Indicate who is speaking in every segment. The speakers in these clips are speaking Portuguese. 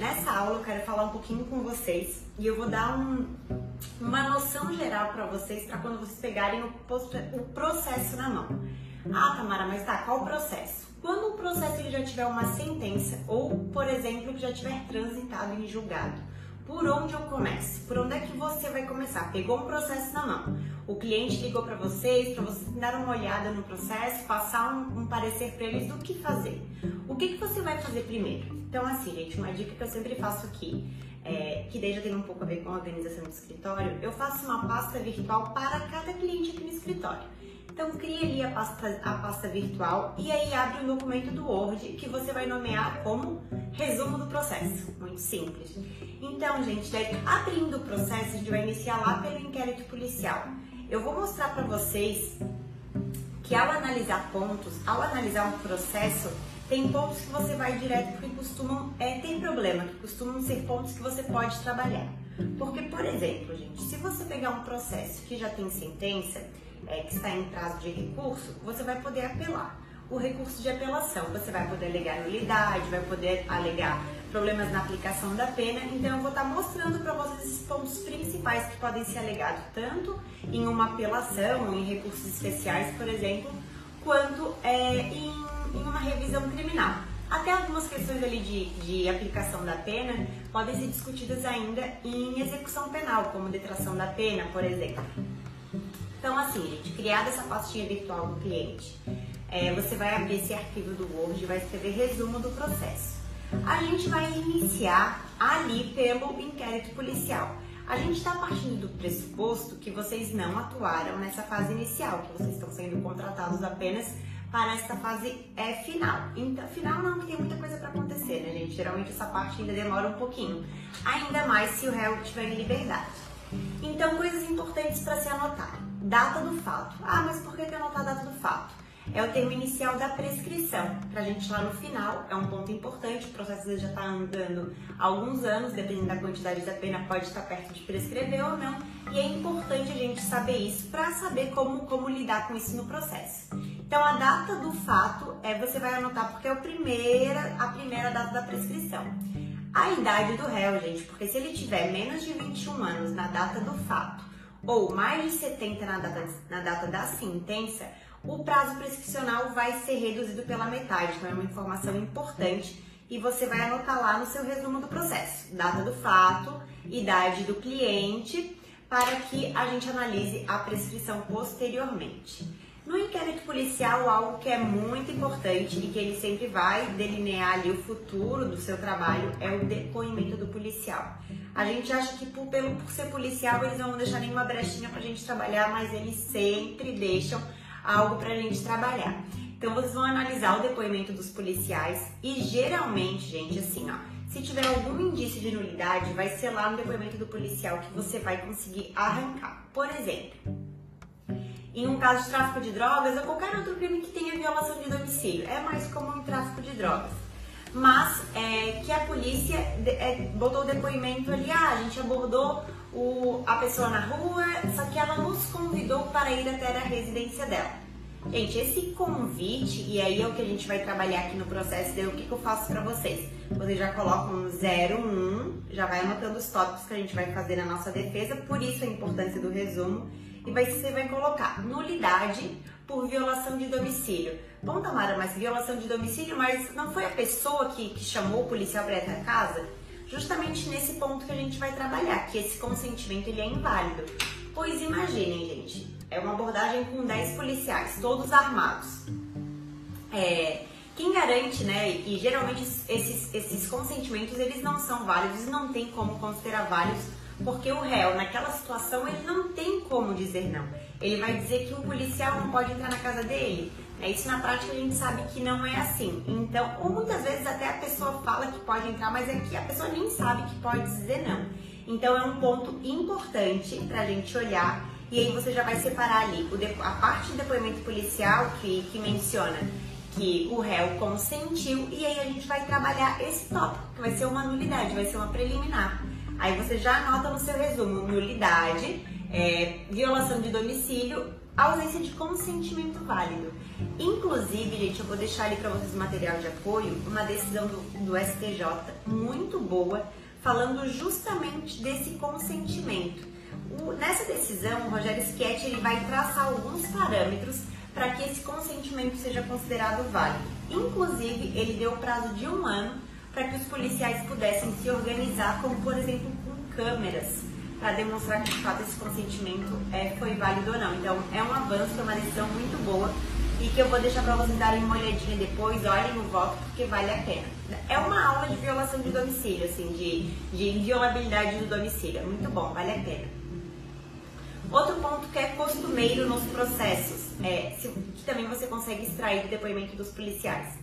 Speaker 1: nessa aula eu quero falar um pouquinho com vocês e eu vou dar um, uma noção geral para vocês, para quando vocês pegarem o, o, processo na mão. Ah, Tamara, mas tá, qual o processo? Quando o processo ele já tiver uma sentença ou, por exemplo, que já tiver transitado em julgado, por onde eu começo? Por onde é que você vai começar? Pegou um processo na mão. O cliente ligou para vocês, para vocês dar uma olhada no processo, passar um, um parecer para eles do que fazer. O que, que você vai fazer primeiro? Então, assim, gente, uma dica que eu sempre faço aqui, é, que já tem um pouco a ver com a organização do escritório, eu faço uma pasta virtual para cada cliente aqui no escritório. Então, cria ali a pasta, a pasta virtual e aí abre um documento do Word que você vai nomear como resumo do processo. Muito simples. Então, gente, daí, abrindo o processo, a gente vai iniciar lá pelo inquérito policial. Eu vou mostrar para vocês que ao analisar pontos, ao analisar um processo, tem pontos que você vai direto porque costumam é, tem problema, que costumam ser pontos que você pode trabalhar. Porque, por exemplo, gente, se você pegar um processo que já tem sentença, é, que está em prazo de recurso, você vai poder apelar. O recurso de apelação, você vai poder alegar nulidade, vai poder alegar problemas na aplicação da pena. Então, eu vou estar mostrando para vocês esses pontos principais que podem ser alegados tanto em uma apelação, em recursos especiais, por exemplo, quanto é, em, em uma revisão criminal. Até algumas questões ali de, de aplicação da pena podem ser discutidas ainda em execução penal, como detração da pena, por exemplo. Então, assim, gente, criada essa pastinha virtual do cliente, é, você vai abrir esse arquivo do Word e vai escrever resumo do processo. A gente vai iniciar ali pelo inquérito policial. A gente está partindo do pressuposto que vocês não atuaram nessa fase inicial, que vocês estão sendo contratados apenas para esta fase é, final. Então, final não, que tem muita coisa para acontecer, né, gente? Geralmente essa parte ainda demora um pouquinho. Ainda mais se o réu estiver em liberdade. Então, coisas importantes para se anotar. Data do fato. Ah, mas por que eu anotar a data do fato? É o termo inicial da prescrição. Para a gente lá no final, é um ponto importante. O processo já está andando há alguns anos, dependendo da quantidade da pena, pode estar perto de prescrever ou não. E é importante a gente saber isso para saber como, como lidar com isso no processo. Então, a data do fato é você vai anotar porque é a primeira, a primeira data da prescrição. A idade do réu, gente, porque se ele tiver menos de 21 anos na data do fato ou mais de 70 na data, na data da sentença, o prazo prescricional vai ser reduzido pela metade. Então é uma informação importante e você vai anotar lá no seu resumo do processo, data do fato, idade do cliente, para que a gente analise a prescrição posteriormente. No inquérito policial, algo que é muito importante e que ele sempre vai delinear ali o futuro do seu trabalho é o depoimento do policial. A gente acha que por, pelo, por ser policial eles não vão deixar nenhuma brechinha pra gente trabalhar, mas eles sempre deixam algo pra gente trabalhar. Então vocês vão analisar o depoimento dos policiais e geralmente, gente, assim, ó, se tiver algum indício de nulidade, vai ser lá no depoimento do policial que você vai conseguir arrancar. Por exemplo, em um caso de tráfico de drogas ou qualquer outro crime que tenha violação de domicílio. É mais comum em tráfico de drogas. Mas é, que a polícia é, botou o depoimento ali, ah, a gente abordou o, a pessoa na rua, só que ela nos convidou para ir até a residência dela. Gente, esse convite, e aí é o que a gente vai trabalhar aqui no processo, daí o que, que eu faço para vocês? Vocês já colocam 01, já vai anotando os tópicos que a gente vai fazer na nossa defesa, por isso a importância do resumo e vai, você vai colocar nulidade por violação de domicílio. Bom, Tamara, mas violação de domicílio, mas não foi a pessoa que, que chamou o policial para ir até a casa? Justamente nesse ponto que a gente vai trabalhar, que esse consentimento ele é inválido. Pois imaginem, gente, é uma abordagem com 10 policiais, todos armados. É, quem garante, né, e geralmente esses, esses consentimentos eles não são válidos não tem como considerar válidos porque o réu, naquela situação, ele não tem como dizer não. Ele vai dizer que um policial não pode entrar na casa dele. É isso na prática a gente sabe que não é assim. Então, ou muitas vezes até a pessoa fala que pode entrar, mas que a pessoa nem sabe que pode dizer não. Então é um ponto importante para a gente olhar e aí você já vai separar ali a parte do depoimento policial que, que menciona que o réu consentiu e aí a gente vai trabalhar esse tópico, que vai ser uma nulidade, vai ser uma preliminar. Aí você já anota no seu resumo nulidade, é, violação de domicílio, ausência de consentimento válido. Inclusive, gente, eu vou deixar ali para vocês o material de apoio, uma decisão do, do STJ muito boa, falando justamente desse consentimento. O, nessa decisão, o Rogério Schietti ele vai traçar alguns parâmetros para que esse consentimento seja considerado válido. Inclusive, ele deu prazo de um ano para que os policiais pudessem se organizar, como por exemplo com câmeras, para demonstrar que de fato esse consentimento é, foi válido ou não. Então, é um avanço, é uma decisão muito boa e que eu vou deixar para vocês darem uma olhadinha depois, olhem o voto, porque vale a pena. É uma aula de violação de domicílio, assim, de, de inviolabilidade do domicílio. Muito bom, vale a pena. Outro ponto que é costumeiro nos processos, é, que também você consegue extrair do depoimento dos policiais,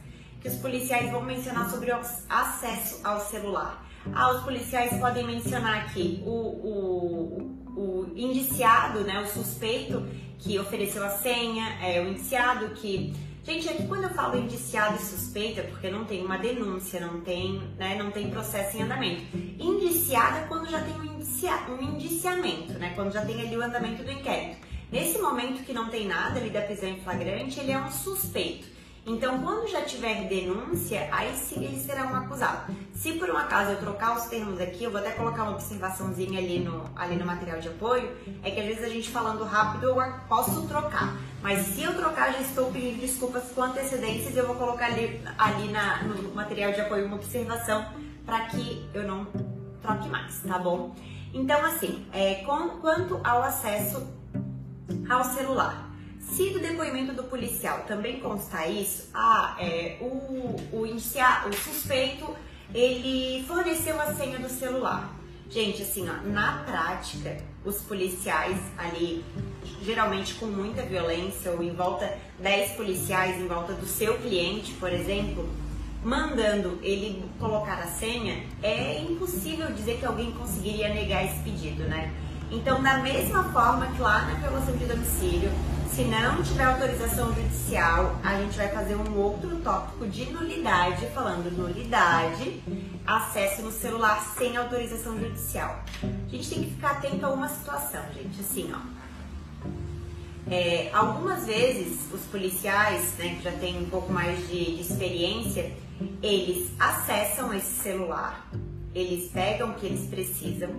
Speaker 1: que os policiais vão mencionar sobre o acesso ao celular. Ah, os policiais podem mencionar aqui o, o, o indiciado, né, o suspeito que ofereceu a senha, é, o indiciado que Gente, aqui quando eu falo indiciado e suspeita, é porque não tem uma denúncia, não tem, né, não tem processo em andamento. Indiciado é quando já tem um, indicia, um indiciamento, né, quando já tem ali o andamento do inquérito. Nesse momento que não tem nada ali da prisão em flagrante, ele é um suspeito. Então, quando já tiver denúncia, aí sim ele será um acusado. Se por um acaso eu trocar os termos aqui, eu vou até colocar uma observaçãozinha ali no, ali no material de apoio, é que às vezes a gente falando rápido eu posso trocar. Mas se eu trocar, já estou pedindo desculpas com antecedências, eu vou colocar ali, ali na, no material de apoio uma observação para que eu não troque mais, tá bom? Então, assim, é, com, quanto ao acesso ao celular. Se do depoimento do policial também consta isso, ah, é, o, o, o suspeito ele forneceu a senha do celular. Gente, assim, ó, na prática, os policiais ali, geralmente com muita violência, ou em volta 10 policiais em volta do seu cliente, por exemplo, mandando ele colocar a senha, é impossível dizer que alguém conseguiria negar esse pedido, né? Então, da mesma forma que lá na violação de domicílio, se não tiver autorização judicial, a gente vai fazer um outro tópico de nulidade, falando nulidade, acesso no celular sem autorização judicial. A gente tem que ficar atento a uma situação, gente, assim, ó. É, algumas vezes os policiais, né, que já têm um pouco mais de, de experiência, eles acessam esse celular, eles pegam o que eles precisam,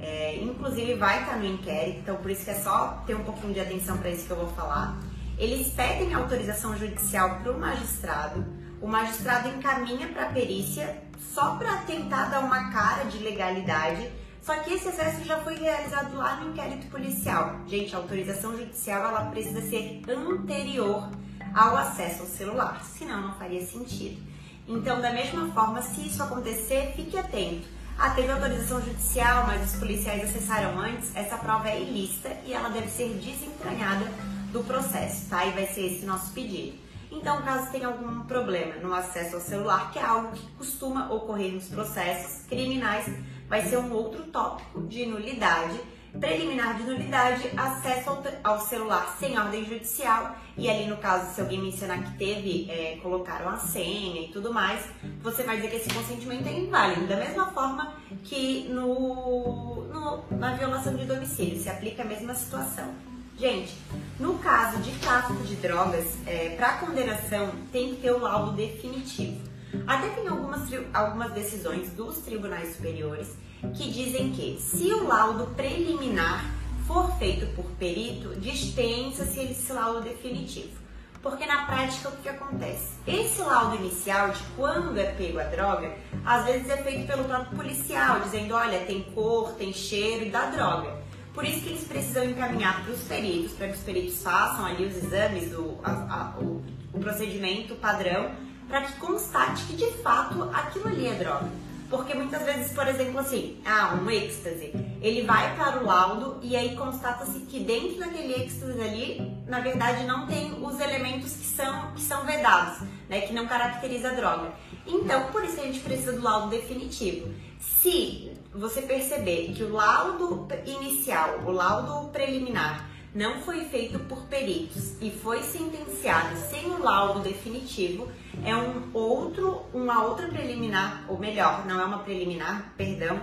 Speaker 1: é, inclusive vai estar no inquérito, então por isso que é só ter um pouquinho de atenção para isso que eu vou falar. Eles pedem autorização judicial para o magistrado, o magistrado encaminha para a perícia só para tentar dar uma cara de legalidade. Só que esse acesso já foi realizado lá no inquérito policial. Gente, a autorização judicial ela precisa ser anterior ao acesso ao celular, senão não faria sentido. Então, da mesma forma, se isso acontecer, fique atento ah, teve autorização judicial, mas os policiais acessaram antes. Essa prova é ilícita e ela deve ser desentranhada do processo, tá? E vai ser esse nosso pedido. Então, caso tenha algum problema no acesso ao celular, que é algo que costuma ocorrer nos processos criminais, vai ser um outro tópico de nulidade preliminar de nulidade, acesso ao, celular sem ordem judicial e ali no caso, se alguém mencionar que teve, é, colocaram a senha e tudo mais, você vai dizer que esse consentimento é inválido, da mesma forma que no, no na violação de domicílio, se aplica a mesma situação. Gente, no caso de tráfico de drogas, é, para condenação tem que ter o laudo definitivo. Até tem algumas, algumas decisões dos tribunais superiores que dizem que se o laudo preliminar for feito por perito, dispensa-se esse laudo definitivo. Porque na prática o que acontece? Esse laudo inicial de quando é pego a droga, às vezes é feito pelo próprio policial, dizendo, olha, tem cor, tem cheiro da droga. Por isso que eles precisam encaminhar para os peritos, para que os peritos façam ali os exames, o, a, a, o, o procedimento padrão, para que constate que de fato aquilo ali é droga. Porque muitas vezes, por exemplo, assim, ah, um êxtase, ele vai para o laudo e aí constata-se que dentro daquele êxtase ali, na verdade, não tem os elementos que são, que são vedados, né, que não caracteriza a droga. Então, por isso a gente precisa do laudo definitivo. Se você perceber que o laudo inicial, o laudo preliminar, não foi feito por peritos e foi sentenciado sem o laudo definitivo, é um outro, uma outra preliminar, ou melhor, não é uma preliminar, perdão,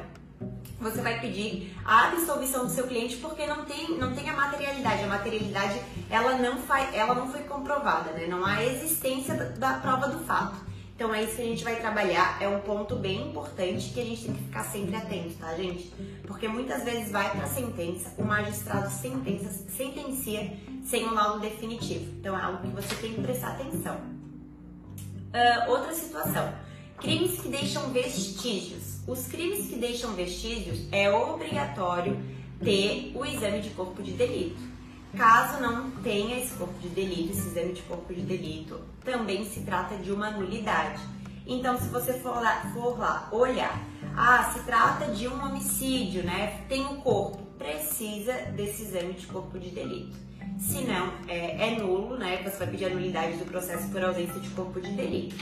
Speaker 1: você vai pedir a absolvição do seu cliente porque não tem, não tem a materialidade. A materialidade ela não, faz, ela não foi comprovada, né? não há existência da, da prova do fato. Então é isso que a gente vai trabalhar, é um ponto bem importante que a gente tem que ficar sempre atento, tá, gente? Porque muitas vezes vai para sentença, o magistrado sentença, sentencia sem um laudo definitivo. Então é algo que você tem que prestar atenção. Uh, outra situação, crimes que deixam vestígios. Os crimes que deixam vestígios é obrigatório ter o exame de corpo de delito. Caso não tenha esse corpo de delito, esse exame de corpo de delito, também se trata de uma nulidade. Então, se você for lá, for lá olhar, ah, se trata de um homicídio, né? Tem o um corpo, precisa desse exame de corpo de delito. Se não, é, é, nulo, né? Você vai pedir a nulidade do processo por ausência de corpo de delito.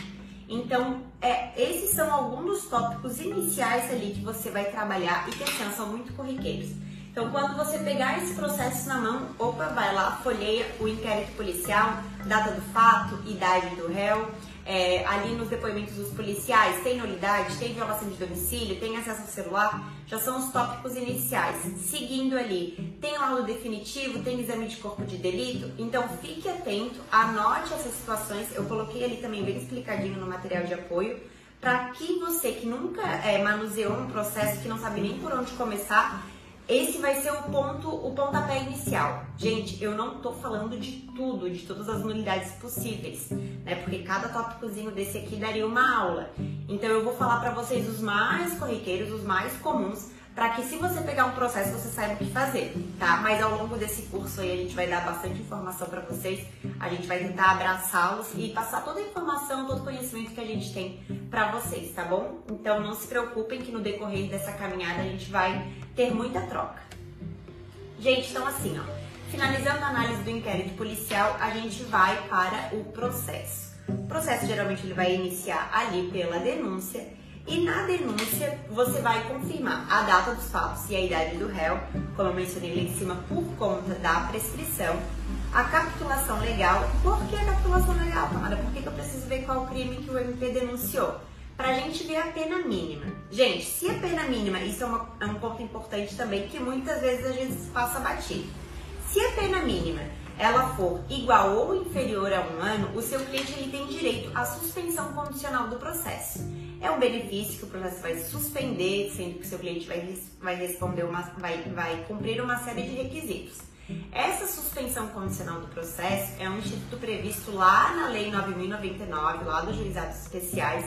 Speaker 1: Então, é, esses são alguns dos tópicos iniciais ali que você vai trabalhar e que assim, são muito corriqueiros. Então, quando você pegar esse processo na mão, opa, vai lá, folheia o inquérito policial, data do fato, idade do réu, é, ali nos depoimentos dos policiais, tem nulidade, tem violação de domicílio, tem acesso ao celular, já são os tópicos iniciais. Seguindo ali, tem laudo definitivo, tem exame de corpo de delito, então fique atento, anote essas situações, eu coloquei ali também bem explicadinho no material de apoio, para que você que nunca é, manuseou um processo, que não sabe nem por onde começar, esse vai ser o ponto, o pontapé inicial. Gente, eu não tô falando de tudo, de todas as nulidades possíveis, né? Porque cada tópicozinho desse aqui daria uma aula. Então eu vou falar para vocês os mais corriqueiros, os mais comuns, para que se você pegar um processo você saiba o que fazer, tá? Mas ao longo desse curso aí a gente vai dar bastante informação para vocês, a gente vai tentar abraçá-los e passar toda a informação, todo o conhecimento que a gente tem para vocês, tá bom? Então não se preocupem que no decorrer dessa caminhada a gente vai ter muita troca. Gente, então assim, ó, finalizando a análise do inquérito policial, a gente vai para o processo. O processo geralmente ele vai iniciar ali pela denúncia e na denúncia você vai confirmar a data dos fatos e a idade do réu, como eu mencionei ali em cima, por conta da prescrição, a capitulação legal. Por que a capitulação legal, Tamara? Por que, eu preciso ver qual crime que o MP denunciou? Para a gente ver a pena mínima. Gente, se a pena mínima, isso é, uma, é um ponto importante também, que muitas vezes a gente passa batido. Se a pena mínima ela for igual ou inferior a um ano, o seu cliente ele tem direito à suspensão condicional do processo. É um benefício que o processo vai suspender, sendo que o seu cliente vai, vai responder uma, vai, vai cumprir uma série de requisitos. Essa suspensão condicional do processo é um instituto previsto lá na Lei 9.099, lá dos juizados especiais,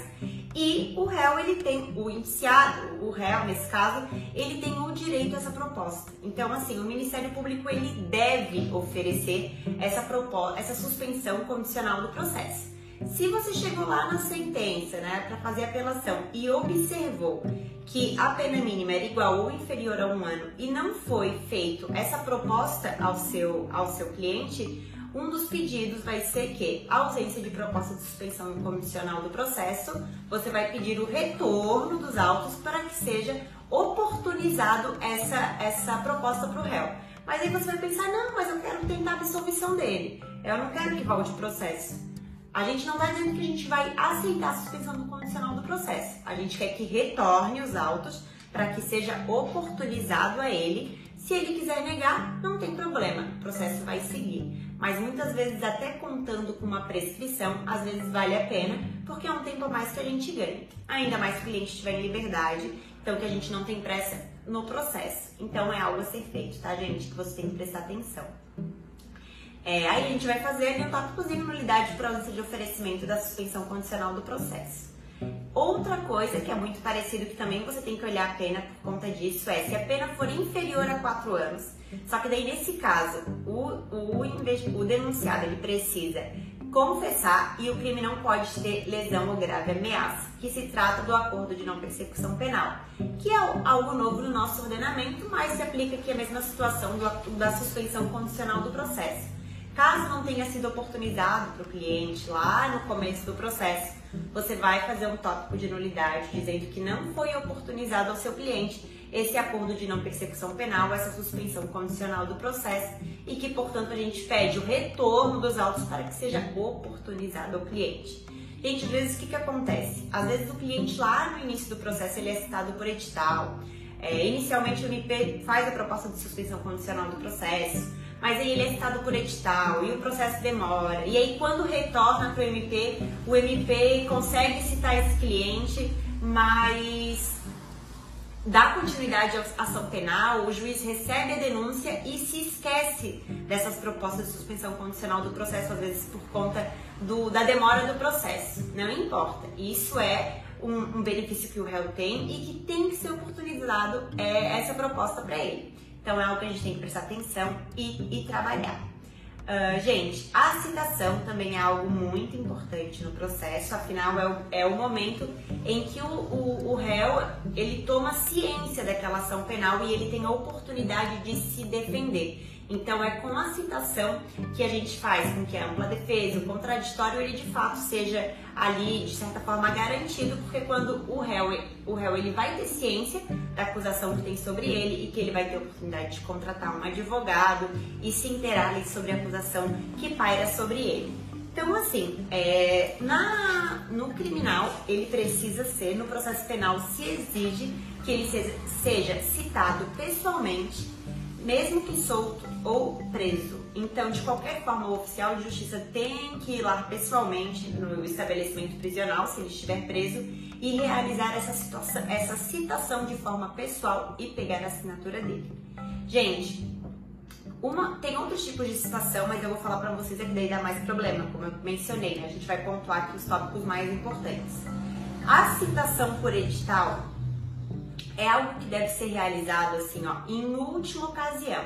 Speaker 1: e o réu, ele tem, o indiciado, o réu, nesse caso, ele tem o direito a essa proposta. Então, assim, o Ministério Público, ele deve oferecer essa proposta, essa suspensão condicional do processo. Se você chegou lá na sentença, né, para fazer apelação e observou que a pena mínima era igual ou inferior a um ano e não foi feito essa proposta ao seu, ao seu cliente, um dos pedidos vai ser que, a ausência de proposta de suspensão incondicional do processo, você vai pedir o retorno dos autos para que seja oportunizado essa, essa proposta para o réu. Mas aí você vai pensar, não, mas eu quero tentar a absolvição dele. Eu não quero que volte o processo. A gente não está dizendo que a gente vai aceitar a suspensão do condicional do processo. A gente quer que retorne os autos para que seja oportunizado a ele. Se ele quiser negar, não tem problema, o processo vai seguir. Mas muitas vezes, até contando com uma prescrição, às vezes vale a pena, porque é um tempo a mais que a gente ganha. Ainda mais se o cliente estiver em liberdade, então que a gente não tem pressa no processo. Então é algo a ser feito, tá, gente? Que você tem que prestar atenção. É, aí a gente vai fazer ali um tópicozinho nulidade por ausência de oferecimento da suspensão condicional do processo. Outra coisa que é muito parecido, que também você tem que olhar a pena por conta disso, é se a pena for inferior a 4 anos, só que daí nesse caso, o, o, o denunciado ele precisa confessar e o crime não pode ter lesão ou grave ameaça, que se trata do acordo de não persecução penal, que é algo novo no nosso ordenamento, mas se aplica aqui a mesma situação do, da suspensão condicional do processo. Caso não tenha sido oportunizado para o cliente lá no começo do processo, você vai fazer um tópico de nulidade dizendo que não foi oportunizado ao seu cliente esse acordo de não persecução penal, essa suspensão condicional do processo e que, portanto, a gente pede o retorno dos autos para que seja oportunizado ao cliente. Gente, às vezes o que, que acontece? Às vezes o cliente lá no início do processo ele é citado por edital, É, inicialmente o MP faz a proposta de suspensão condicional do processo, mas aí ele é citado por edital e o processo demora. E aí quando retorna para o MP, o MP consegue citar esse cliente, mas dá continuidade à ação penal, o juiz recebe a denúncia e se esquece dessas propostas de suspensão condicional do processo, às vezes por conta do, da demora do processo. Não importa. Isso é um, um benefício que o réu tem e que tem que ser oportunizado é, essa proposta para ele. Então é algo que a gente tem que prestar atenção e, e trabalhar. Uh, gente, a citação também é algo muito importante no processo, afinal é o, é o momento em que o, o, o, réu ele toma ciência daquela ação penal e ele tem a oportunidade de se defender. Então é com a citação que a gente faz com que a ampla defesa, o contraditório, ele de fato seja ali de certa forma garantido, porque quando o réu, o réu ele vai ter ciência da acusação que tem sobre ele e que ele vai ter a oportunidade de contratar um advogado e se inteirar ali sobre a acusação que paira sobre ele. Então, assim, é, na, no criminal, ele precisa ser, no processo penal, se exige que ele seja, seja citado pessoalmente mesmo que solto ou preso. Então, de qualquer forma, o oficial de justiça tem que ir lá pessoalmente no estabelecimento prisional, se ele estiver preso, e realizar essa, situação, essa citação de forma pessoal e pegar a assinatura dele. Gente, uma, tem outros tipos de citação, mas eu vou falar para vocês aqui daí dá mais problema, como eu mencionei, né? a gente vai pontuar aqui os tópicos mais importantes. A citação por edital é algo que deve ser realizado assim, ó, em última ocasião.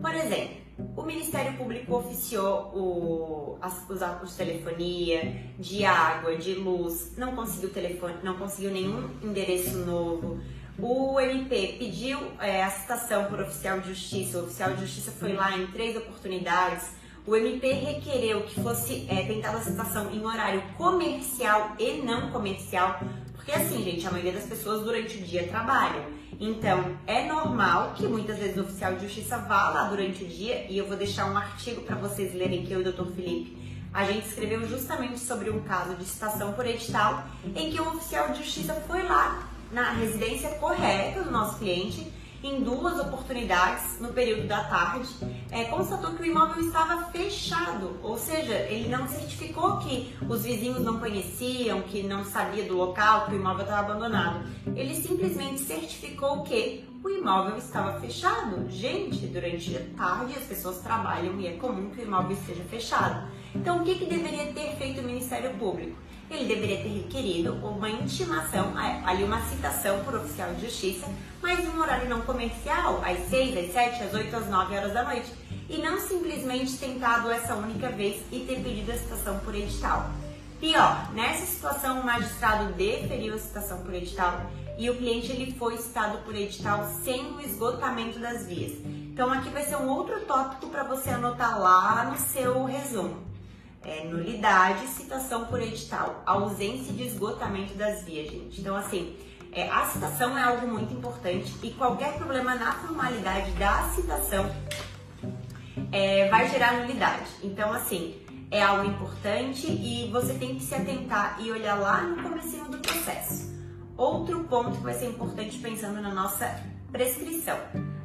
Speaker 1: Por exemplo, o Ministério Público oficiou o, as, os órgãos de telefonia, de água, de luz, não conseguiu telefone, não conseguiu nenhum endereço novo. O MP pediu é, a citação por oficial de justiça, o oficial de justiça foi lá em três oportunidades. O MP requereu que fosse é, tentada a citação em horário comercial e não comercial, porque assim, gente, a maioria das pessoas durante o dia trabalham. Então, é normal que muitas vezes o oficial de justiça vá lá durante o dia, e eu vou deixar um artigo para vocês lerem que eu e o Dr. Felipe a gente escreveu justamente sobre um caso de citação por edital em que o oficial de justiça foi lá na residência correta do nosso cliente em duas oportunidades no período da tarde, é, constatou que o imóvel estava fechado, ou seja, ele não certificou que os vizinhos não conheciam, que não sabia do local, que o imóvel estava abandonado. Ele simplesmente certificou que o imóvel estava fechado. Gente, durante a tarde as pessoas trabalham e é comum que o imóvel esteja fechado. Então, o que, que deveria ter feito o Ministério Público? Ele deveria ter requerido uma intimação, ali uma citação por oficial de justiça, mas em um horário não comercial, às 6, às 7, às 8, às 9 horas da noite, e não simplesmente tentado essa única vez e ter pedido a citação por edital. Pior, nessa situação o magistrado deferiu a citação por edital e o cliente ele foi citado por edital sem o esgotamento das vias. Então aqui vai ser um outro tópico para você anotar lá no seu resumo é, nulidade, citação por edital, ausência de esgotamento das vias, gente. Então, assim, é, a citação é algo muito importante e qualquer problema na formalidade da citação é, vai gerar nulidade. Então, assim, é algo importante e você tem que se atentar e olhar lá no começo do processo. Outro ponto que vai ser importante pensando na nossa prescrição,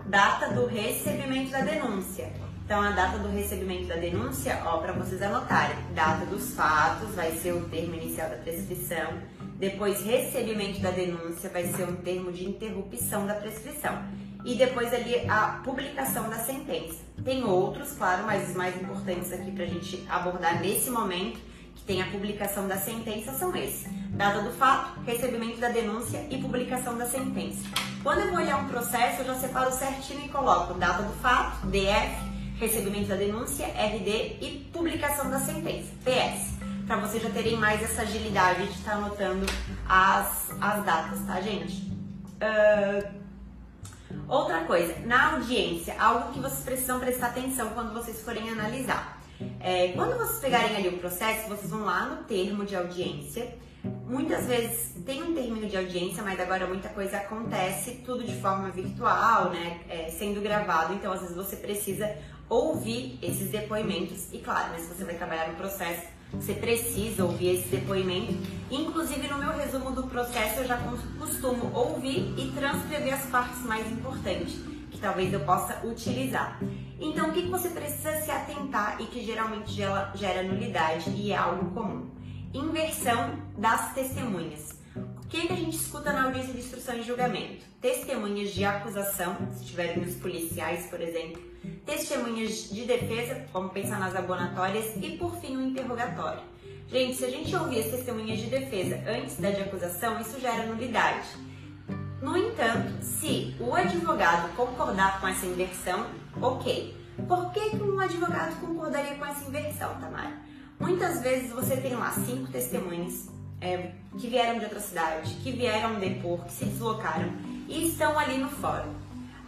Speaker 1: data do recebimento da denúncia. Então, a data do recebimento da denúncia, ó, para vocês anotarem, data dos fatos vai ser o termo inicial da prescrição. Depois, recebimento da denúncia vai ser um termo de interrupção da prescrição. E depois ali a publicação da sentença. Tem outros, claro, mas os mais importantes aqui para a gente abordar nesse momento, que tem a publicação da sentença, são esses. Data do fato, recebimento da denúncia e publicação da sentença. Quando eu vou olhar um processo, eu já separo certinho e coloco data do fato, DF, recebimento da denúncia, RD e publicação da sentença, PS, para vocês já terem mais essa agilidade de estar tá anotando as, as datas, tá, gente? Uh, outra coisa, na audiência, algo que vocês precisam prestar atenção quando vocês forem analisar. É, quando vocês pegarem ali o processo, vocês vão lá no termo de audiência. Muitas vezes tem um término de audiência, mas agora muita coisa acontece tudo de forma virtual, né? É, sendo gravado. Então, às vezes você precisa ouvir esses depoimentos. E claro, né, se você vai trabalhar no processo, você precisa ouvir esse depoimento. Inclusive, no meu resumo do processo, eu já costumo ouvir e transcrever as partes mais importantes, que talvez eu possa utilizar. Então, o que você precisa se atentar e que geralmente gera, nulidade e é algo comum? Inversão das testemunhas. O que, que a gente escuta na audiência de instrução e julgamento? Testemunhas de acusação, se tiverem os policiais, por exemplo, testemunhas de defesa, como pensar nas abonatórias, e por fim o interrogatório. Gente, se a gente ouvir as testemunhas de defesa antes da de acusação, isso gera nulidade. No entanto, se o advogado concordar com essa inversão, ok. Por que, que um advogado concordaria com essa inversão, Tamara? Muitas vezes você tem lá cinco testemunhas é, que vieram de outra cidade, que vieram depor, que se deslocaram e estão ali no fórum.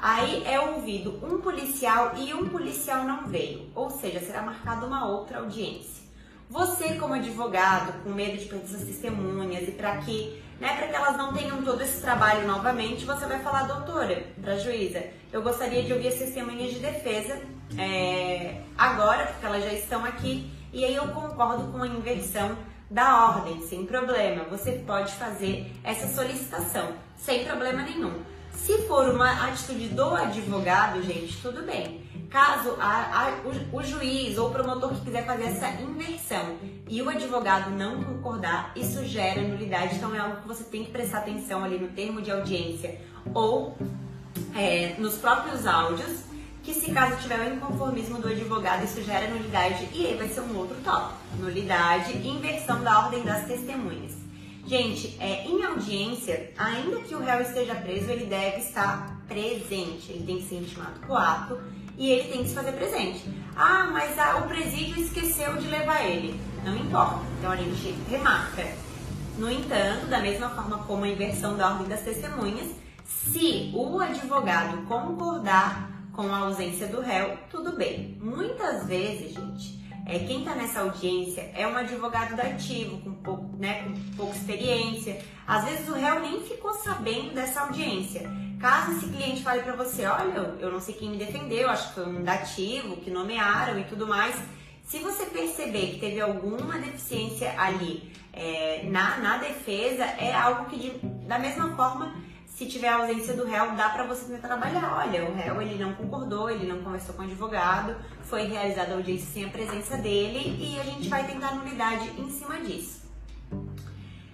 Speaker 1: Aí é ouvido um policial e um policial não veio, ou seja, será marcada uma outra audiência. Você, como advogado, com medo de perder suas testemunhas e para que, né, para que elas não tenham todo esse trabalho novamente, você vai falar, doutora, para a juíza, eu gostaria de ouvir as testemunhas de defesa é, agora, porque elas já estão aqui, e aí eu concordo com a inversão da ordem, sem problema. Você pode fazer essa solicitação, sem problema nenhum. Se for uma atitude do advogado, gente, tudo bem. Caso a, a, o, o, juiz ou o promotor que quiser fazer essa inversão e o advogado não concordar, isso gera nulidade. Então é algo que você tem que prestar atenção ali no termo de audiência ou é, nos próprios áudios, que se caso tiver o inconformismo do advogado, isso gera nulidade e aí vai ser um outro tópico. Nulidade e inversão da ordem das testemunhas. Gente, é, em audiência, ainda que o réu esteja preso, ele deve estar presente. Ele tem que ser intimado com o ato e ele tem que se fazer presente. Ah, mas a, o presídio esqueceu de levar ele. Não importa. Então a gente remarca. No entanto, da mesma forma como a inversão da ordem das testemunhas, se o advogado concordar com a ausência do réu, tudo bem. Muitas vezes, gente, é, quem está nessa audiência é um advogado dativo, com pouco, né, com pouca experiência. Às vezes o réu nem ficou sabendo dessa audiência. Caso esse cliente fale para você, olha, eu não sei quem me defendeu, acho que foi um dativo, que nomearam e tudo mais. Se você perceber que teve alguma deficiência ali é, na, na defesa, é algo que, de, da mesma forma, se tiver ausência do réu, dá para você trabalhar. Olha, o réu ele não concordou, ele não conversou com o advogado, foi realizada a audiência sem a presença dele e a gente vai tentar nulidade em cima disso.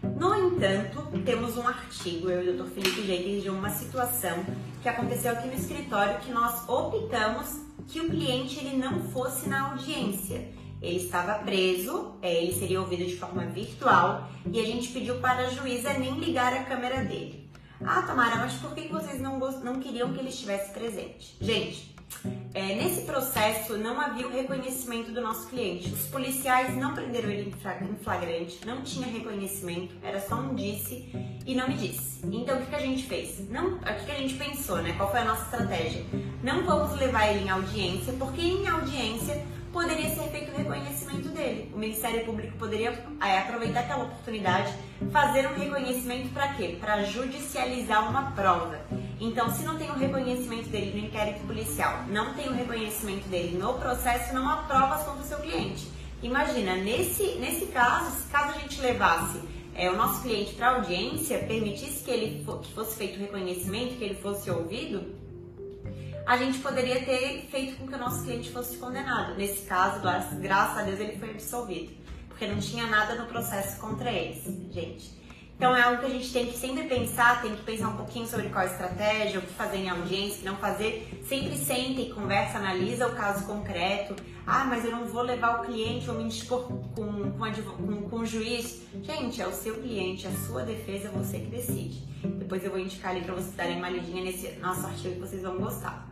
Speaker 1: No entanto, temos um artigo, eu e o Dr. Felipe Jenkins, de uma situação que aconteceu aqui no escritório que nós optamos que o cliente ele não fosse na audiência. Ele estava preso, é, ele seria ouvido de forma virtual e a gente pediu para a juíza nem ligar a câmera dele. Ah, Tamara, mas por que vocês não, não queriam que ele estivesse presente? Gente, é, nesse processo não havia o reconhecimento do nosso cliente. Os policiais não prenderam ele em flagrante, não tinha reconhecimento, era só um disse e não me disse. Então o que, que a gente fez? Não, o que, que a gente pensou, né? Qual foi a nossa estratégia? Não vamos levar ele em audiência, porque em audiência poderia ser feito o reconhecimento dele. O Ministério Público poderia é, aproveitar aquela oportunidade, fazer um reconhecimento para quê? Para judicializar uma prova. Então, se não tem o reconhecimento dele no inquérito policial, não tem o reconhecimento dele no processo, não há provas contra o seu cliente. Imagina, nesse, nesse caso, caso a gente levasse é, o nosso cliente para audiência, permitisse que ele que fosse feito o reconhecimento, que ele fosse ouvido, a gente poderia ter feito com que o nosso cliente fosse condenado. Nesse caso, graças a Deus, ele foi absolvido, porque não tinha nada no processo contra eles, gente. Então é algo que a gente tem que sempre pensar, tem que pensar um pouquinho sobre qual estratégia, o que fazer em audiência, o que não fazer. Sempre senta e conversa, analisa o caso concreto. Ah, mas eu não vou levar o cliente ou me indispor com, com, com, com o juiz. Gente, é o seu cliente, a sua defesa, você que decide. Depois eu vou indicar ali para vocês darem uma lidinha nesse nosso artigo que vocês vão gostar.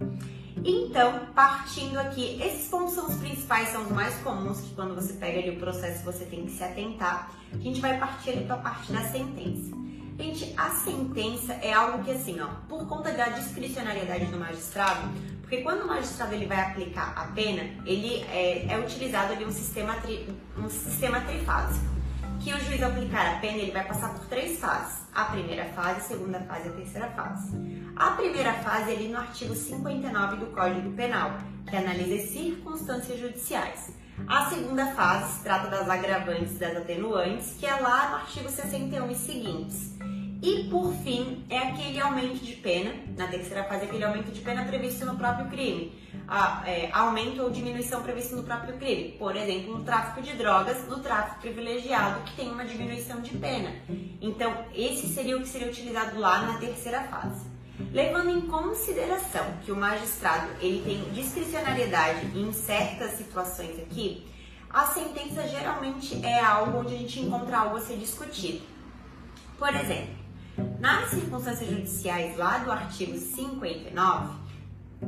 Speaker 1: Então, partindo aqui, esses pontos são os principais, são os mais comuns que quando você pega ali o processo você tem que se atentar. A gente vai partir ali para a parte da sentença. Gente, a sentença é algo que assim, ó, por conta da discricionariedade do magistrado, porque quando o magistrado ele vai aplicar a pena, ele é, é utilizado ali um sistema, tri, um sistema trifásico que o juiz aplicar a pena, ele vai passar por três fases. A primeira fase, a segunda fase e a terceira fase. A primeira fase ali no artigo 59 do Código Penal, que analisa as circunstâncias judiciais. A segunda fase se trata das agravantes e das atenuantes, que é lá no artigo 61 e seguintes. E por fim, é aquele aumento de pena, na terceira fase, aquele aumento de pena previsto no próprio crime. A, é, aumento ou diminuição previsto no próprio crime. Por exemplo, no tráfico de drogas, no tráfico privilegiado, que tem uma diminuição de pena. Então, esse seria o que seria utilizado lá na terceira fase. Levando em consideração que o magistrado ele tem discricionariedade em certas situações aqui, a sentença geralmente é algo onde a gente encontra algo a ser discutido. Por exemplo, nas circunstâncias judiciais, lá do artigo 59,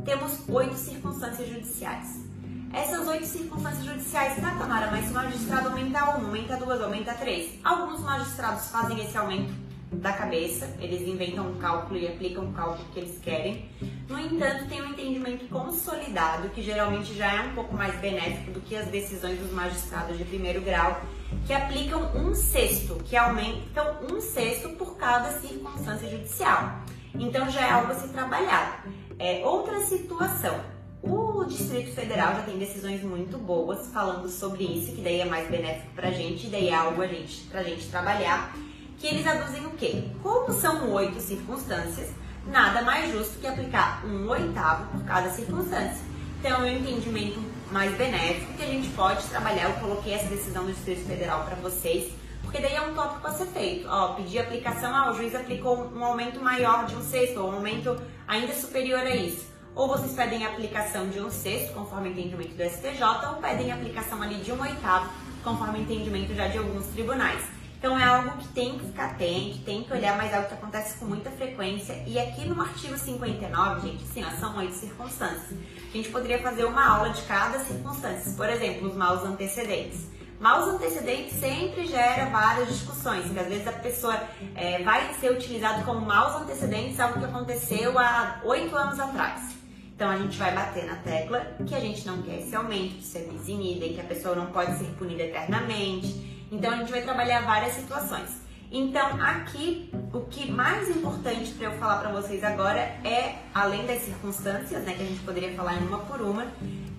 Speaker 1: temos oito circunstâncias judiciais. Essas oito circunstâncias judiciais, tá, Tamara? Mas se o magistrado aumenta uma, aumenta duas, aumenta três. Alguns magistrados fazem esse aumento da cabeça, eles inventam um cálculo e aplicam o cálculo que eles querem. No entanto, tem um entendimento consolidado, que geralmente já é um pouco mais benéfico do que as decisões dos magistrados de primeiro grau, que aplicam um sexto, que aumentam um sexto por cada circunstância judicial. Então já é algo a se trabalhar. É, outra situação. O Distrito Federal já tem decisões muito boas falando sobre isso, que daí é mais benéfico pra gente, e daí é algo a gente, gente trabalhar, que eles aduzem o quê? Como são oito circunstâncias, nada mais justo que aplicar um oitavo por cada circunstância. Então, um entendimento mais benéfico que a gente pode trabalhar. Eu coloquei essa decisão do Distrito Federal para vocês, porque daí é um tópico a ser feito. Ó, pedir aplicação, ah, o juiz aplicou um aumento maior de um sexto, ou um aumento ainda superior a isso. Ou vocês pedem aplicação de um sexto, conforme o entendimento do STJ, ou pedem aplicação ali de um oitavo, conforme o entendimento já de alguns tribunais. Então é algo que tem que ficar atento, tem que olhar, mas é algo que acontece com muita frequência. E aqui no artigo 59, gente, sim, são oito circunstâncias. A gente poderia fazer uma aula de cada circunstância. Por exemplo, os maus antecedentes. Maus antecedentes sempre gera várias discussões, porque às vezes a pessoa é, vai ser utilizado como maus antecedentes algo que aconteceu há oito anos atrás. Então a gente vai bater na tecla que a gente não quer esse aumento de ser e que a pessoa não pode ser punida eternamente então a gente vai trabalhar várias situações. Então aqui o que mais importante para eu falar para vocês agora é, além das circunstâncias, né, que a gente poderia falar em uma por uma,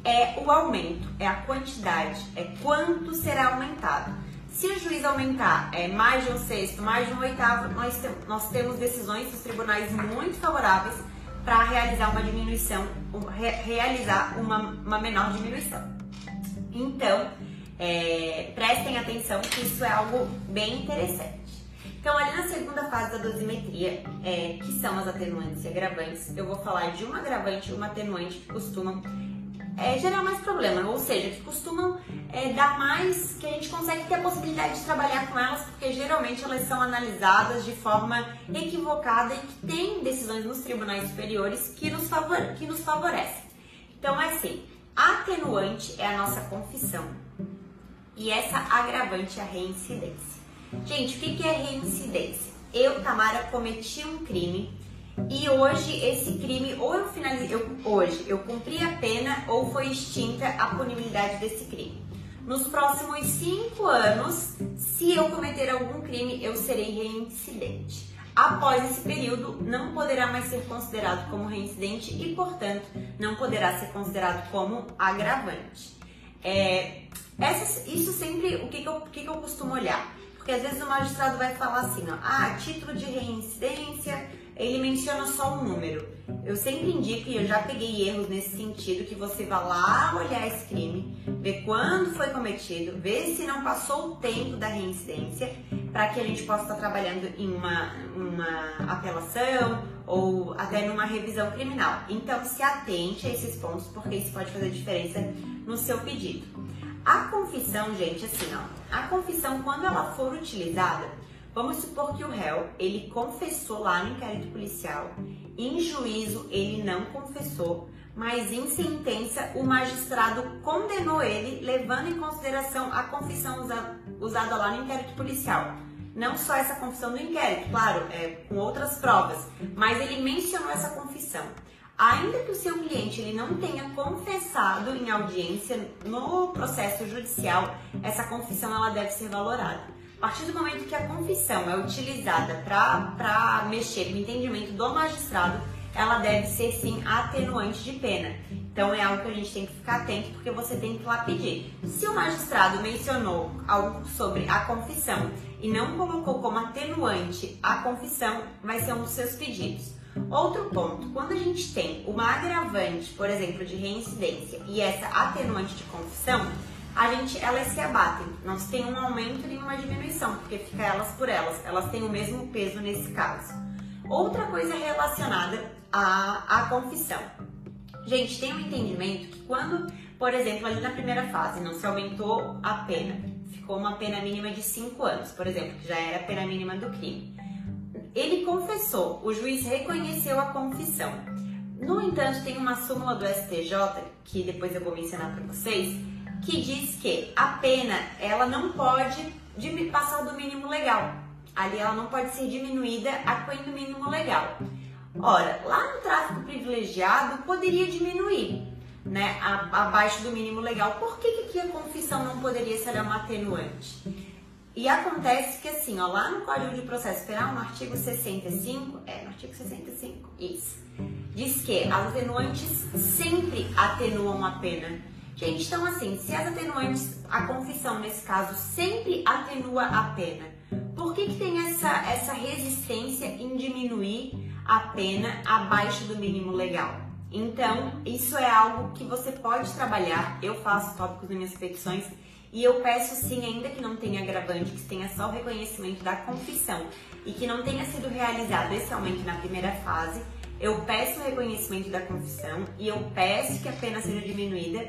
Speaker 1: é o aumento, é a quantidade, é quanto será aumentado. Se o juiz aumentar é, mais de um sexto, mais de um oitavo, nós, te nós temos decisões dos tribunais muito favoráveis para realizar uma diminuição, re realizar uma, uma menor diminuição. Então, é, prestem atenção que isso é algo bem interessante. Então, ali na segunda fase da dosimetria, é, que são as atenuantes e agravantes, eu vou falar de uma agravante e uma atenuante que costumam é, gerar mais problema, ou seja, que costumam é, dar mais, que a gente consegue ter a possibilidade de trabalhar com elas, porque geralmente elas são analisadas de forma equivocada e que tem decisões nos tribunais superiores que nos, favore que nos favorecem. Então, é assim, atenuante é a nossa confissão e essa agravante é a reincidência. Gente, o que é reincidência? Eu, Tamara, cometi um crime e hoje esse crime, ou eu finalizei, eu, hoje eu cumpri a pena ou foi extinta a punibilidade desse crime. Nos próximos cinco anos, se eu cometer algum crime, eu serei reincidente. Após esse período, não poderá mais ser considerado como reincidente e, portanto, não poderá ser considerado como agravante. É, isso sempre, o que, que, eu, que, que eu costumo olhar? Porque às vezes o magistrado vai falar assim, ó, ah, título de reincidência, ele menciona só um número. Eu sempre indico, e eu já peguei erros nesse sentido, que você vá lá olhar esse crime, ver quando foi cometido, ver se não passou o tempo da reincidência, para que a gente possa estar trabalhando em uma, uma apelação ou até numa revisão criminal. Então, se atente a esses pontos, porque isso pode fazer diferença no seu pedido. A confissão, gente, assim, ó, a confissão, quando ela for utilizada, vamos supor que o réu, ele confessou lá no inquérito policial, em juízo ele não confessou, mas em sentença o magistrado condenou ele, levando em consideração a confissão usa, usada lá no inquérito policial. Não só essa confissão do inquérito, claro, é, com outras provas, mas ele mencionou essa confissão. Ainda que o seu cliente ele não tenha confessado em audiência no processo judicial, essa confissão ela deve ser valorada. A partir do momento que a confissão é utilizada para mexer no entendimento do magistrado, ela deve ser sim atenuante de pena. Então é algo que a gente tem que ficar atento porque você tem que lá pedir. Se o magistrado mencionou algo sobre a confissão e não colocou como atenuante a confissão, vai ser um dos seus pedidos. Outro ponto, quando a gente tem uma agravante, por exemplo, de reincidência e essa atenuante de confissão, a gente, elas se abatem, não se tem um aumento nem uma diminuição, porque fica elas por elas, elas têm o mesmo peso nesse caso. Outra coisa relacionada à, à confissão. Gente, tem um entendimento que quando, por exemplo, ali na primeira fase não se aumentou a pena, ficou uma pena mínima de 5 anos, por exemplo, que já era a pena mínima do crime. Ele confessou, o juiz reconheceu a confissão. No entanto, tem uma súmula do STJ, que depois eu vou mencionar para vocês, que diz que a pena ela não pode passar do mínimo legal. Ali ela não pode ser diminuída aquém do mínimo legal. Ora, lá no tráfico privilegiado poderia diminuir, né, abaixo do mínimo legal. Por que, que a confissão não poderia ser uma atenuante? E acontece que assim, ó, lá no Código de Processo Penal, no artigo 65, é, no artigo 65, isso, diz que as atenuantes sempre atenuam a pena. Gente, então assim, se as atenuantes, a confissão nesse caso sempre atenua a pena, por que, que tem essa, essa resistência em diminuir a pena abaixo do mínimo legal? Então, isso é algo que você pode trabalhar. Eu faço tópicos nas minhas petições e eu peço sim, ainda que não tenha agravante, que tenha só o reconhecimento da confissão e que não tenha sido realizado esse aumento na primeira fase, eu peço o reconhecimento da confissão e eu peço que a pena seja diminuída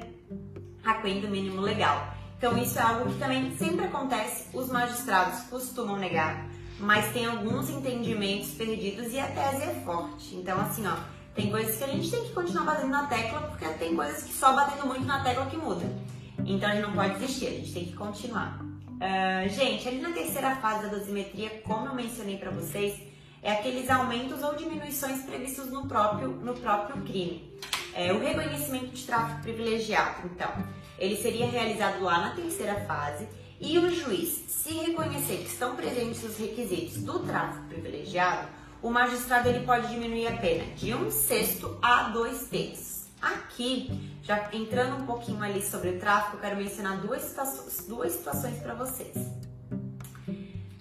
Speaker 1: aquém do mínimo legal. Então isso é algo que também sempre acontece, os magistrados costumam negar, mas tem alguns entendimentos perdidos e a tese é forte. Então assim, ó, tem coisas que a gente tem que continuar batendo na tecla, porque tem coisas que só batendo muito na tecla que muda. Então a gente não pode desistir, a gente tem que continuar. Uh, gente, ali na terceira fase da dosimetria, como eu mencionei para vocês, é aqueles aumentos ou diminuições previstos no próprio, no próprio crime. É, o reconhecimento de tráfico privilegiado, então, ele seria realizado lá na terceira fase e o juiz, se reconhecer que estão presentes os requisitos do tráfico privilegiado, o magistrado ele pode diminuir a pena de um sexto a dois terços. Aqui, já entrando um pouquinho ali sobre o tráfico, eu quero mencionar duas situações, duas situações para vocês.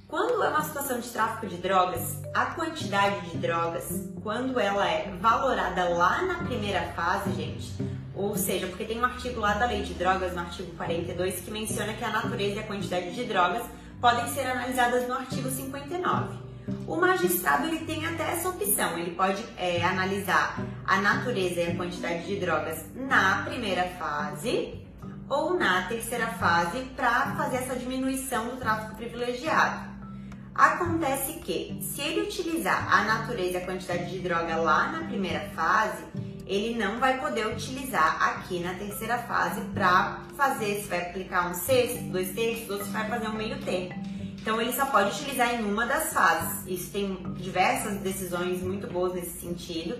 Speaker 1: Quando é uma situação de tráfico de drogas, a quantidade de drogas, quando ela é valorada lá na primeira fase, gente, ou seja, porque tem um artigo lá da Lei de Drogas, no artigo 42, que menciona que a natureza e a quantidade de drogas podem ser analisadas no artigo 59. O magistrado ele tem até essa opção, ele pode é, analisar a natureza e a quantidade de drogas na primeira fase ou na terceira fase para fazer essa diminuição do tráfico privilegiado. Acontece que, se ele utilizar a natureza e a quantidade de droga lá na primeira fase, ele não vai poder utilizar aqui na terceira fase para fazer, se vai aplicar um sexto, dois terços, ou se vai fazer um meio termo. Então ele só pode utilizar em uma das fases. Isso tem diversas decisões muito boas nesse sentido.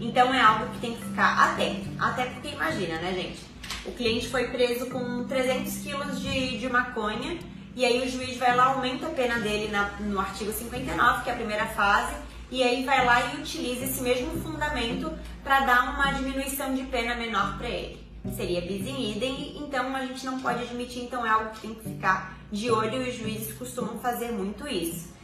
Speaker 1: Então é algo que tem que ficar atento. Até porque imagina, né, gente? O cliente foi preso com 300 quilos de, de maconha e aí o juiz vai lá, aumenta a pena dele na, no artigo 59, que é a primeira fase, e aí vai lá e utiliza esse mesmo fundamento para dar uma diminuição de pena menor para ele. Seria bis in idem, então a gente não pode admitir, então é algo que tem que ficar de olho e os juízes costumam fazer muito isso.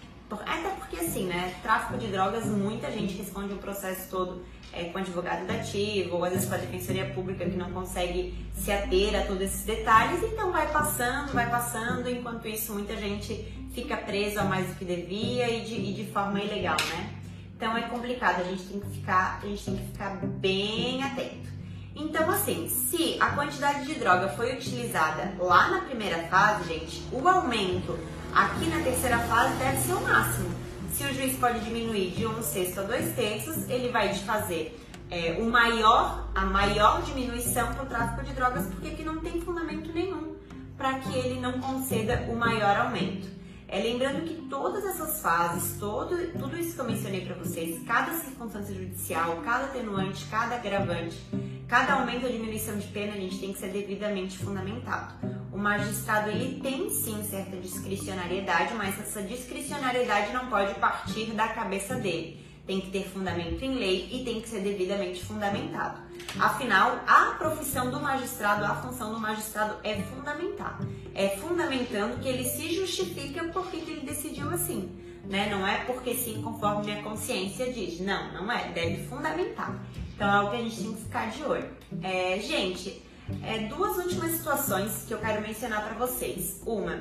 Speaker 1: Até porque assim, né, tráfico de drogas, muita gente responde o processo todo é, com advogado dativo, ou às vezes com a defensoria pública que não consegue se ater a todos esses detalhes, então vai passando, vai passando, enquanto isso muita gente fica preso a mais do que devia e de, e de forma ilegal, né? Então é complicado, a gente tem que ficar, a gente tem que ficar bem atento. Então, assim, se a quantidade de droga foi utilizada lá na primeira fase, gente, o aumento aqui na terceira fase deve ser o máximo. Se o juiz pode diminuir de um sexto a dois terços, ele vai fazer é, o maior, a maior diminuição para o tráfico de drogas, porque aqui não tem fundamento nenhum para que ele não conceda o maior aumento. É, lembrando que todas essas fases, todo, tudo isso que eu mencionei para vocês, cada circunstância judicial, cada atenuante, cada agravante, cada aumento ou diminuição de pena, a gente tem que ser devidamente fundamentado. O magistrado ele tem sim certa discricionariedade, mas essa discricionariedade não pode partir da cabeça dele. tem que ter fundamento em lei e tem que ser devidamente fundamentado. Afinal, a profissão do magistrado, a função do magistrado é fundamentar. É fundamentando que ele se justifica porque ele decidiu assim. Né? Não é porque sim, conforme minha consciência diz. Não, não é. Deve fundamentar. Então é o que a gente tem que ficar de olho. É, gente, é, duas últimas situações que eu quero mencionar para vocês. Uma,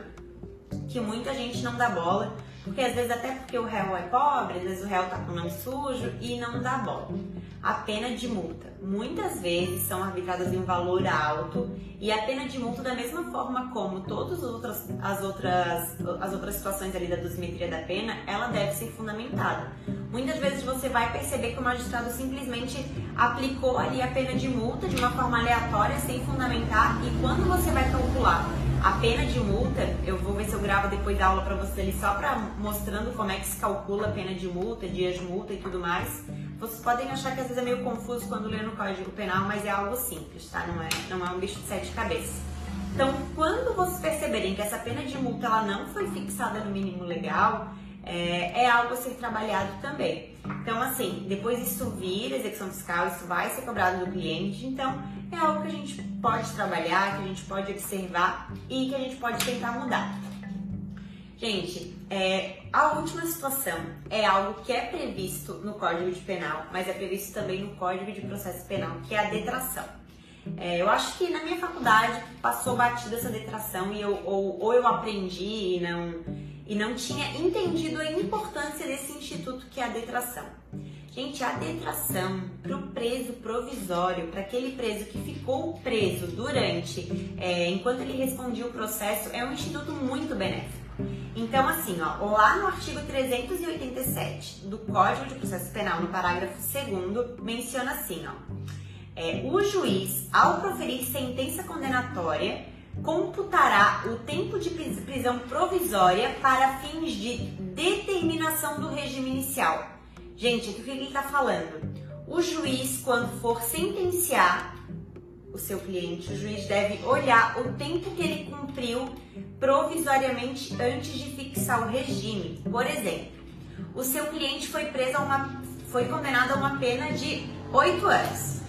Speaker 1: que muita gente não dá bola porque às vezes até porque o réu é pobre, às vezes o réu tá com o nome sujo e não dá bola. A pena de multa. Muitas vezes são arbitradas em um valor alto e a pena de multa da mesma forma como todas as outras, as outras, as outras situações ali da dosimetria da pena, ela deve ser fundamentada. Muitas vezes você vai perceber que o magistrado simplesmente aplicou ali a pena de multa de uma forma aleatória, sem fundamentar, e quando você vai calcular a pena de multa, eu vou ver se eu gravo depois da aula para vocês ali só para mostrando como é que se calcula a pena de multa, dias de multa e tudo mais. Vocês podem achar que às vezes é meio confuso quando lê no Código Penal, mas é algo simples, tá? Não é, não é um bicho de sete cabeças. Então, quando vocês perceberem que essa pena de multa ela não foi fixada no mínimo legal, é, é, algo a ser trabalhado também. Então, assim, depois isso vira execução fiscal, isso vai ser cobrado do cliente, então é algo que a gente pode trabalhar, que a gente pode observar e que a gente pode tentar mudar. Gente, é, a última situação é algo que é previsto no Código de Penal, mas é previsto também no Código de Processo Penal, que é a detração. É, eu acho que na minha faculdade passou batida essa detração e eu, ou, ou eu aprendi e não e não tinha entendido a importância desse instituto que é a detração. Gente, a detração para o preso provisório, para aquele preso que ficou preso durante, é, enquanto ele respondia o processo, é um instituto muito benéfico. Então, assim, ó, lá no artigo 387 do Código de Processo Penal, no parágrafo 2 menciona assim, ó. É, o juiz, ao proferir sentença condenatória, computará o tempo de prisão provisória para fins de determinação do regime inicial. Gente, o que ele está falando? O juiz, quando for sentenciar o seu cliente, o juiz deve olhar o tempo que ele cumpriu provisoriamente antes de fixar o regime. Por exemplo, o seu cliente foi preso a uma, foi condenado a uma pena de oito anos.